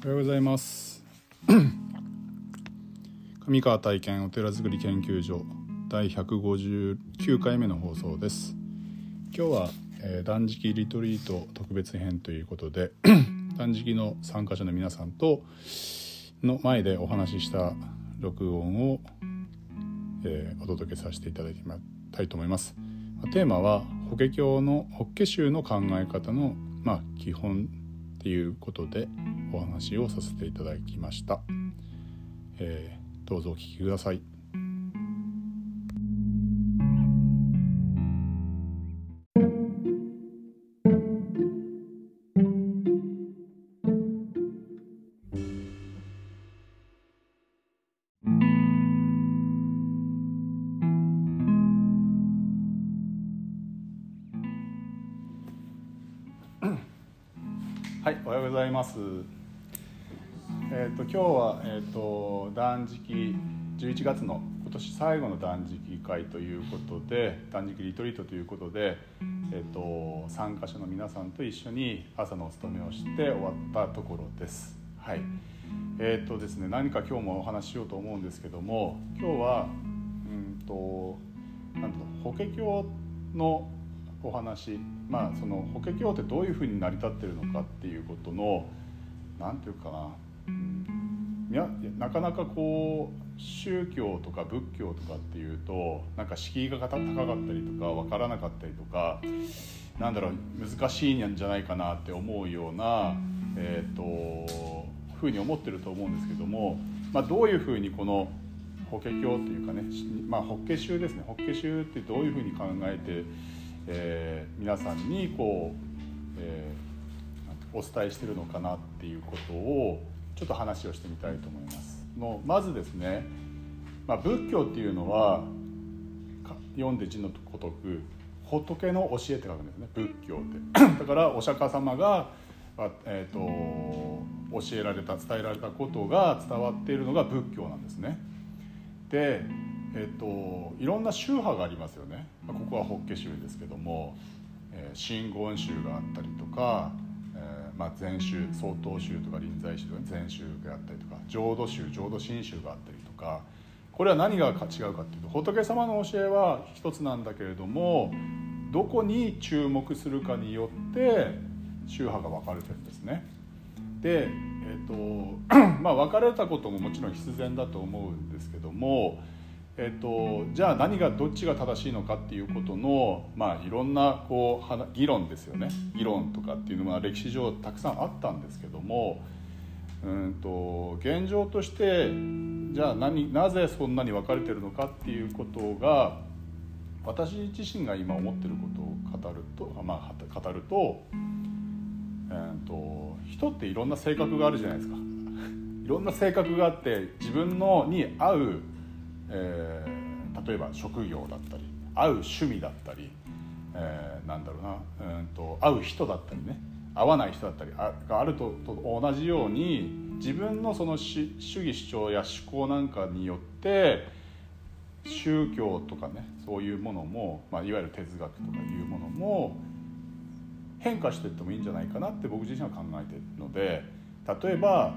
おはようございます。上川体験お寺づくり研究所第159回目の放送です。今日は、えー、断食リトリート特別編ということで 断食の参加者の皆さんとの前でお話しした録音を、えー、お届けさせていただきたいと思います。テーマは法華経の法華宗の考え方のまあ基本っていうことでお話をさせていただきました、えー、どうぞお聞きください。ざいます。えっ、ー、と今日はえっ、ー、と断食11月の今年最後の断食会ということで断食リトリートということでえっ、ー、と参加者の皆さんと一緒に朝のお勤めをして終わったところです。はい。えっ、とですね何か今日もお話ししようと思うんですけども今日はうんとなんと法華経のお話。まあその法華経ってどういうふうに成り立ってるのかっていうことの何て言うかな、うん、いやなかなかこう宗教とか仏教とかっていうとなんか敷居が高かったりとか分からなかったりとかなんだろう難しいんじゃないかなって思うような、えーと、ふうに思ってると思うんですけども、まあ、どういうふうにこの法華経っていうかね、まあ、法華宗ですね。法華宗ってどういうふうに考えてえー、皆さんにこう、えー、お伝えしてるのかなっていうことをちょっと話をしてみたいと思います。のまずですね、まあ、仏教っていうのは読んで字のごとく仏の教えって書くんですね仏教って。だからお釈迦様が、えーと、と教えられた伝えられたことが伝わっているのが仏教なんですね。でえっと、いろんな宗派がありますよね、まあ、ここは法華宗ですけども、えー、真言宗があったりとか、えーまあ、禅宗曹洞宗とか臨済宗とか禅宗があったりとか浄土宗浄土真宗があったりとかこれは何が違うかっていうと仏様の教えは一つなんだけれどもどこに注目するかによって宗派が分かれてるんですね。で、えーと まあ、分かれたことももちろん必然だと思うんですけどもえっと、じゃあ何がどっちが正しいのかっていうことの、まあ、いろんなこう議論ですよね議論とかっていうのは歴史上たくさんあったんですけどもうんと現状としてじゃあ何なぜそんなに分かれてるのかっていうことが私自身が今思ってることを語ると,、まあ、語ると,、えーと人っていろんな性格があるじゃないですか。いろんな性格があって自分のに合うえー、例えば職業だったり会う趣味だったり、えー、なんだろうなうんと会う人だったりね会わない人だったりがあるとと同じように自分のその主義主張や思考なんかによって宗教とかねそういうものも、まあ、いわゆる哲学とかいうものも変化していってもいいんじゃないかなって僕自身は考えているので例えば、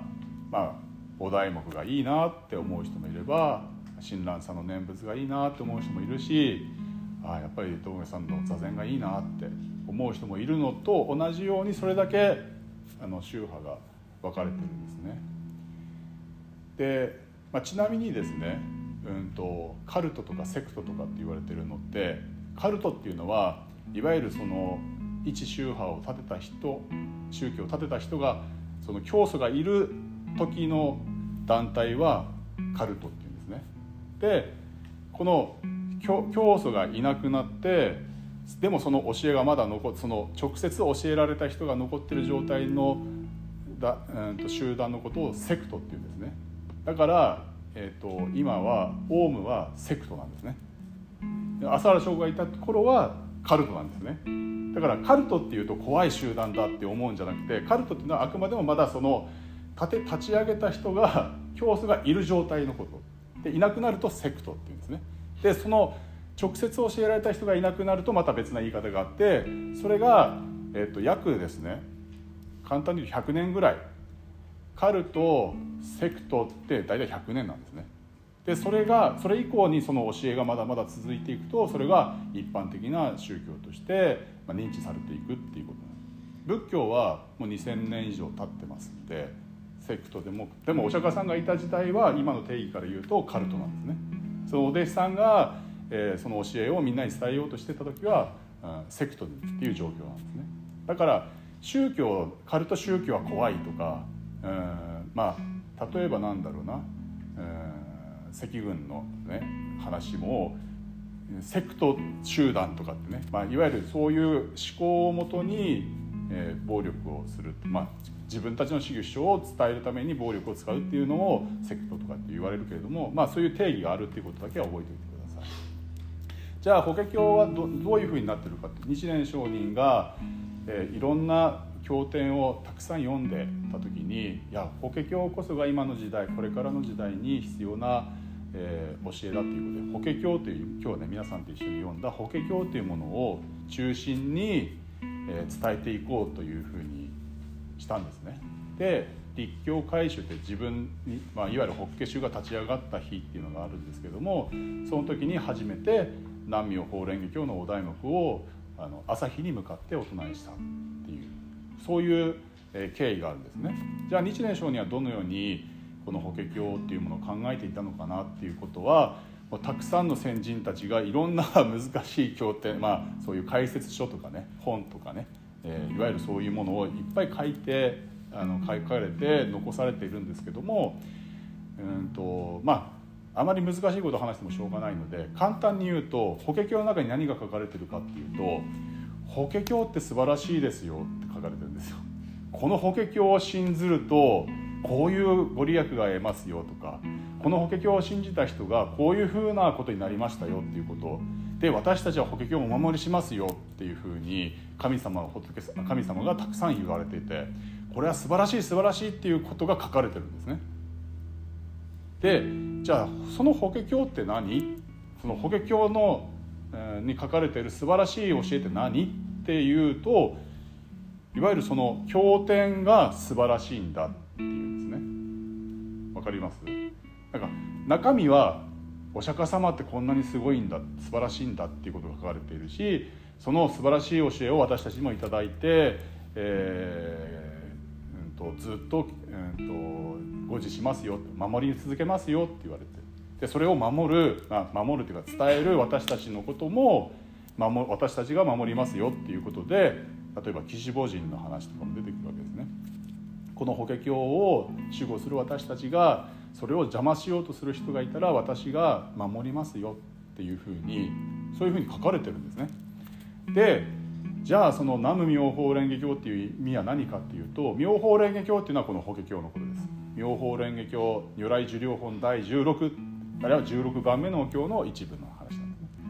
まあ、お題目がいいなって思う人もいれば親鸞さんの念仏がいいなって思う人もいるしあやっぱり道明さんの座禅がいいなって思う人もいるのと同じようにそれだけあの宗派が分かれてるんですね。で、まあ、ちなみにですね、うんと、カルトとかセクトとかって言われてるのってカルトっていうのはいわゆるその一宗派を立てた人宗教を立てた人がその教祖がいる時の団体はカルトってでこの教祖がいなくなってでもその教えがまだ残その直接教えられた人が残ってる状態のだ、うん、と集団のことをセクトっていうんですね。だから、えーと、今はオウムはセクトなんですね。浅原翔がいた頃はカルトなんですね。だからカルトっていうと怖い集団だって思うんじゃなくてカルトっていうのはあくまでもまだその立て立ち上げた人が教祖がいる状態のこと。でいなくなるとセクトっていうんですね。でその直接教えられた人がいなくなるとまた別な言い方があってそれが、えー、と約ですね。簡単に言うと100年ぐらい。カルトセクトって大体100年なんですね。でそれがそれ以降にその教えがまだまだ続いていくとそれが一般的な宗教として認知されていくっていうことなんです。仏教はもう2000年以上経ってますんでセクトでもでもお釈迦さんがいた時代は今の定義から言うとカルトなんですね。そのお弟子さんが、えー、その教えをみんなに伝えようとしてた時は、うん、セクトっていう状況なんですね。だから宗教カルト宗教は怖いとか、うん、まあ例えばなんだろうな、うん、赤軍のね話もセクト集団とかってね、まあ、いわゆるそういう思考をもとに、えー、暴力をする、まあ、自分たちの主義主張を伝えるために暴力を使うっていうのをセクトとかって言われるけれども、まあ、そういう定義があるっていうことだけは覚えておいてください。じゃあ法華経はどどういうふうになってるかって日蓮上人が、えー、いろんな経典をたくさん読んでた時にいや法華経こそが今の時代これからの時代に必要なえー、教えだということで法華経という今日ね皆さんと一緒に読んだ法華経というものを中心に、えー、伝えていこうというふうにしたんですね。で立教改宗って自分に、まあ、いわゆる法華宗が立ち上がった日っていうのがあるんですけどもその時に初めて南無法蓮華経のお題目をあの朝日に向かってお唱えしたっていうそういう経緯があるんですね。じゃあ日蓮聖人はどのようにこの法華経っていうものを考えていたのかなっていうことはたくさんの先人たちがいろんな難しい経典、まあ、そういう解説書とかね本とかね、えー、いわゆるそういうものをいっぱい書いてあの書かれて残されているんですけどもうんとまああまり難しいことを話してもしょうがないので簡単に言うと法華経の中に何が書かれてるかっていうと「法華経って素晴らしいですよ」って書かれてるんですよ。この法華経を信ずるとこういうご利益が得ますよとかこの法華経を信じた人がこういうふうなことになりましたよっていうことで私たちは法華経をお守りしますよっていうふうに神様仏神様がたくさん言われていてこれは素晴らしい素晴らしいっていうことが書かれてるんですね。でじゃあその法華経って何？その法華経の、えー、に書かれている素晴らしい教えって何っていうといわゆるその経典が素晴らしいんだっていうんですね。わかります？なんか中身はお釈迦様ってこんなにすごいんだ素晴らしいんだっていうことが書かれているしその素晴らしい教えを私たちにも頂いて、えーうんと、ずっと,、うんと、と護持しますよ守り続けますよって言われてでそれを守る、まあ、守るというか伝える私たちのことも守私たちが守りますよっていうことで例えば岸母神の話とかも出てくるわけですね。この法華経を守護する私たちがそれを邪魔しようとする人がいたら私が守りますよっていうふうにそういうふうに書かれてるんですね。でじゃあその南無妙法蓮華経っていう意味は何かっていうと妙法蓮華経っていうのはこの法華経のことです。妙法蓮華経如来寿量本第16あるいは16番目のお経の一部の話なんですね。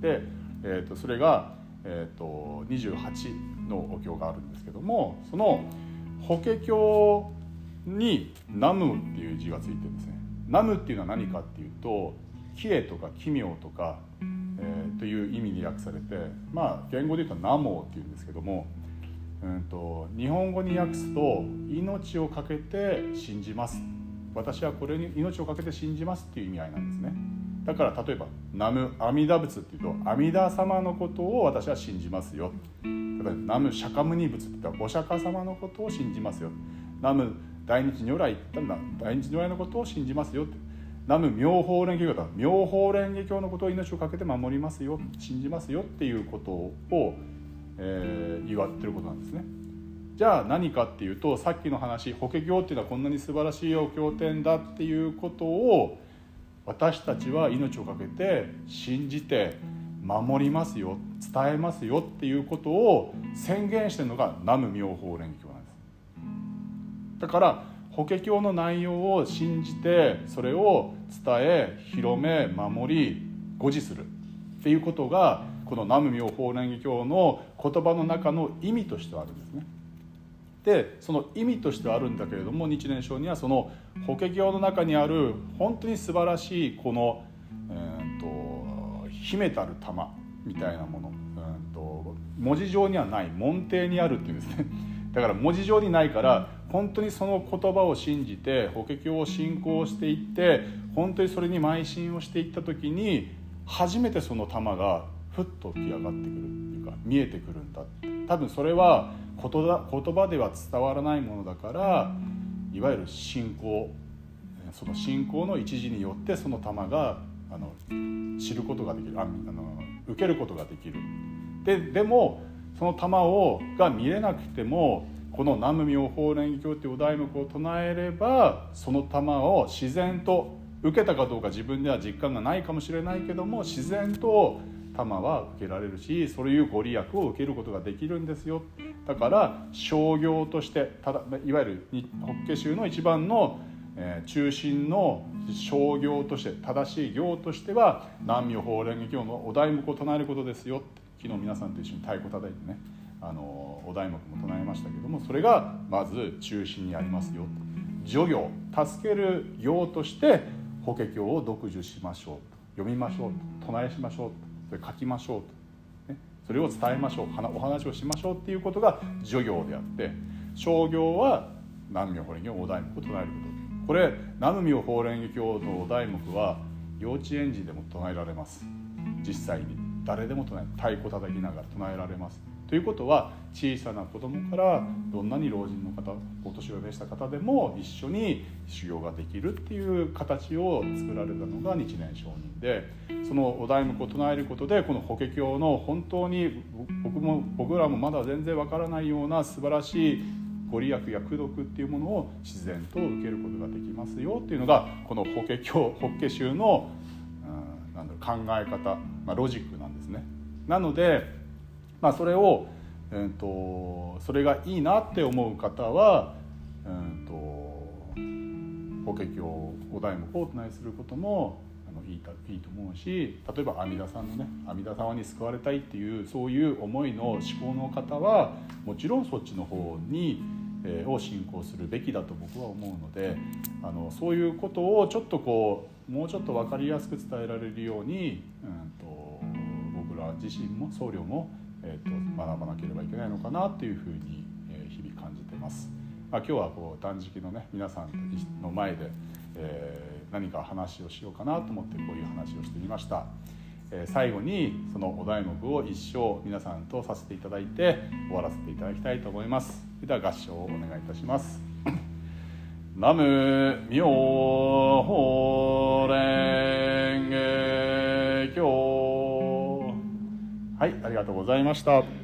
で、えー、とそれが、えー、と28のお経があるんですけどもその「法華経に「ナム」っていう字がついてるんですね。ナムっていうのは何かっていうと「奇麗」とか「奇妙」とか、えー、という意味に訳されてまあ言語で言うと「ナモっていうんですけども、うんと、日本語に訳すと「命を懸けて信じます」私はこれに命を懸けて信じますっていう意味合いなんですね。だから例えば「ナム阿弥陀仏」っていうと阿弥陀様のことを私は信じますよ例えば南無釈迦牟尼仏って言ったらお釈迦様のことを信じますよ南無大日如来って言ったら大日如来のことを信じますよ。って南無妙法蓮華経だ。妙法蓮華経のことを命を懸けて守りますよ。信じますよっていうことを、えー、言われてることなんですね。じゃあ何かっていうとさっきの話法華経っていうのはこんなに素晴らしいお経典だっていうことを私たちは命を懸けて信じて守りますよ。伝えますよっていうことを宣言してるのが南無妙法蓮華経なんです。だから法華経の内容を信じてそれを伝え広め守り護持する。っていうことがこの南無妙法蓮華経の言葉の中の意味としてはあるんですね。でその意味としてはあるんだけれども日蓮聖にはその法華経の中にある本当に素晴らしいこの、えーと、秘めたる玉みたいなもの、うんと、文字上にはない門底にあるっていうんですね。だから文字上にないから本当にその言葉を信じて法華経を信仰していって本当にそれに邁進をしていった時に初めてその玉がふっと浮き上がってくるっていうか見えてくるんだ多分それは言葉では伝わらないものだからいわゆる信仰その信仰の一時によってその玉があの知ることができるあの受けることができる。ででもその玉をが見れなくてもこの南無妙法蓮華経っていうお題目を唱えればその玉を自然と受けたかどうか自分では実感がないかもしれないけども自然と玉は受けられるしそういうご利益を受けることができるんですよ。だから商業としてただいわゆる法華宗の一番のえ、中心の商業として正しい行としては南無法蓮華経のお題目を唱えることですよ昨日皆さんと一緒に太鼓叩いてね。あのお題目も唱えましたけどもそれがまず中心にありますよ。助業。助ける行として法華経を読受しましょう。読みましょう。唱えしましょう。それ書きましょう、ね、それを伝えましょう。お話をしましょう。っていうことが助業であって商業は南無法蓮華経お題目を唱えること。これ南無妙法蓮華経のお題目は幼稚園児でも唱えられます。実際に。誰でも唱え太鼓叩きながら唱えられます。ということは小さな子供からどんなに老人の方お年を召した方でも一緒に修行ができるっていう形を作られたのが日蓮上人でそのお題目を唱えることでこの法華経の本当に僕も僕らもまだ全然わからないような素晴らしいご利益や功徳っていうものを自然と受けることができますよっていうのがこの法華経法華宗の、うん、なんだろう考え方、まあ、ロジックなんですね。なので、まあ、それを、えーと、それがいいなって思う方は、えーと、法華経お題目をお唱えすることもあのいいいいと思うし例えば阿弥陀さんのね阿弥陀様に救われたいっていうそういう思いの思考の方はもちろんそっちの方にを信仰するべきだと僕は思うのであのそういうことをちょっとこうもうちょっと分かりやすく伝えられるように、うんと、僕ら自身も僧侶も、学ばなければいけないのかなっていうふうに、え、日々感じてます。まあ、今日はこう断食のね皆さんの前で、えー、何か話をしようかなと思ってこういう話をしてみました。え最後にそのお題目を一生皆さんとさせていただいて終わらせていただきたいと思いますそれでは合唱をお願いいたします ナム妙法蓮華経はいありがとうございました